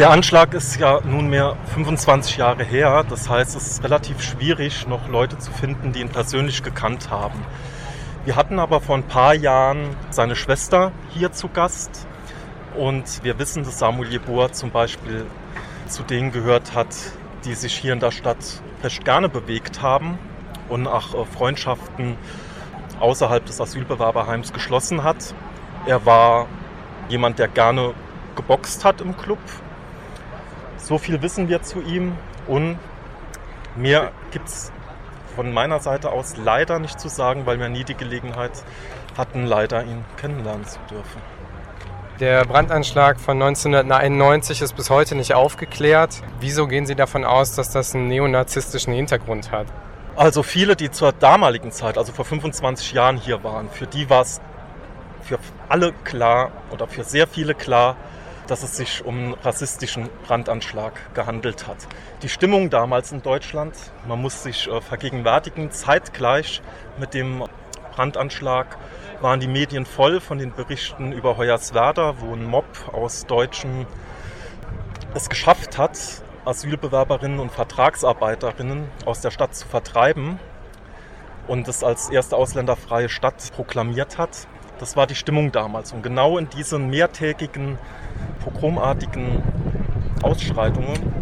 Der Anschlag ist ja nunmehr 25 Jahre her. Das heißt, es ist relativ schwierig, noch Leute zu finden, die ihn persönlich gekannt haben. Wir hatten aber vor ein paar Jahren seine Schwester hier zu Gast. Und wir wissen, dass Samuel Jeboa zum Beispiel zu denen gehört hat, die sich hier in der Stadt recht gerne bewegt haben und auch äh, Freundschaften außerhalb des Asylbewerberheims geschlossen hat. Er war jemand, der gerne geboxt hat im Club. So viel wissen wir zu ihm und mehr gibt es von meiner Seite aus leider nicht zu sagen, weil wir nie die Gelegenheit hatten, leider ihn kennenlernen zu dürfen. Der Brandanschlag von 1991 ist bis heute nicht aufgeklärt. Wieso gehen Sie davon aus, dass das einen neonazistischen Hintergrund hat? Also viele, die zur damaligen Zeit, also vor 25 Jahren hier waren, für die war es für alle klar oder für sehr viele klar, dass es sich um einen rassistischen Brandanschlag gehandelt hat. Die Stimmung damals in Deutschland, man muss sich äh, vergegenwärtigen, zeitgleich mit dem Brandanschlag waren die Medien voll von den Berichten über Hoyerswerda, wo ein Mob aus Deutschen es geschafft hat, Asylbewerberinnen und Vertragsarbeiterinnen aus der Stadt zu vertreiben und es als erste ausländerfreie Stadt proklamiert hat. Das war die Stimmung damals. Und genau in diesen mehrtägigen, pogromartigen Ausschreitungen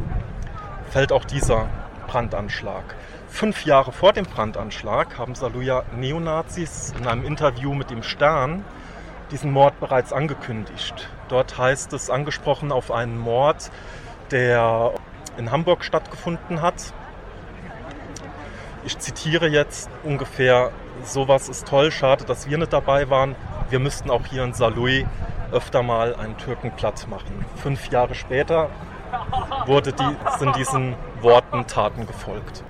fällt auch dieser Brandanschlag. Fünf Jahre vor dem Brandanschlag haben Saluja Neonazis in einem Interview mit dem Stern diesen Mord bereits angekündigt. Dort heißt es angesprochen auf einen Mord, der in Hamburg stattgefunden hat. Ich zitiere jetzt ungefähr, sowas ist toll, schade, dass wir nicht dabei waren. Wir müssten auch hier in Saarlouis öfter mal einen Türken platt machen. Fünf Jahre später wurde die, sind diesen Worten Taten gefolgt.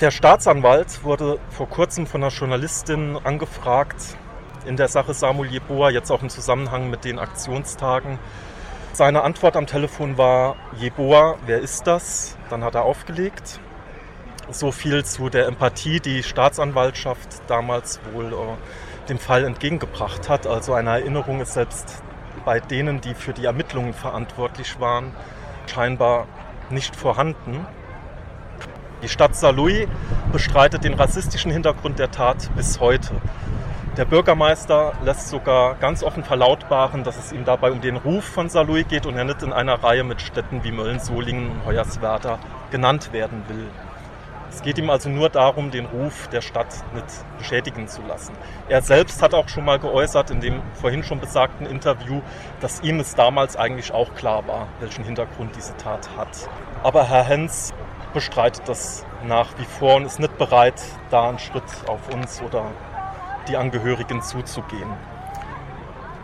Der Staatsanwalt wurde vor kurzem von einer Journalistin angefragt in der Sache Samuel Jeboa, jetzt auch im Zusammenhang mit den Aktionstagen. Seine Antwort am Telefon war, Jeboa, wer ist das? Dann hat er aufgelegt. So viel zu der Empathie, die Staatsanwaltschaft damals wohl äh, dem Fall entgegengebracht hat. Also eine Erinnerung ist selbst bei denen, die für die Ermittlungen verantwortlich waren, scheinbar nicht vorhanden. Die Stadt Saarlouis bestreitet den rassistischen Hintergrund der Tat bis heute. Der Bürgermeister lässt sogar ganz offen verlautbaren, dass es ihm dabei um den Ruf von Saarlouis geht und er nicht in einer Reihe mit Städten wie Mölln, Solingen und Hoyerswerda genannt werden will. Es geht ihm also nur darum, den Ruf der Stadt nicht beschädigen zu lassen. Er selbst hat auch schon mal geäußert in dem vorhin schon besagten Interview, dass ihm es damals eigentlich auch klar war, welchen Hintergrund diese Tat hat. Aber Herr Hens bestreitet das nach wie vor und ist nicht bereit, da einen Schritt auf uns oder die Angehörigen zuzugehen.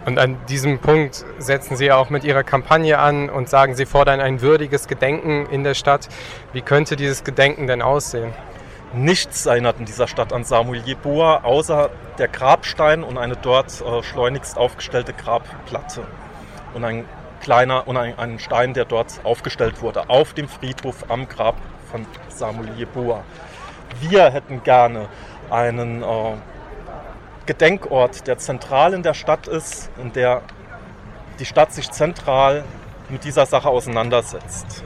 Und an diesem Punkt setzen Sie auch mit Ihrer Kampagne an und sagen, Sie fordern ein würdiges Gedenken in der Stadt. Wie könnte dieses Gedenken denn aussehen? Nichts erinnert in dieser Stadt an Samuel Jeboa, außer der Grabstein und eine dort äh, schleunigst aufgestellte Grabplatte. Und ein kleiner und ein, ein Stein, der dort aufgestellt wurde, auf dem Friedhof am Grab von Samuel Jeboa. Wir hätten gerne einen äh, Gedenkort, der zentral in der Stadt ist, in der die Stadt sich zentral mit dieser Sache auseinandersetzt.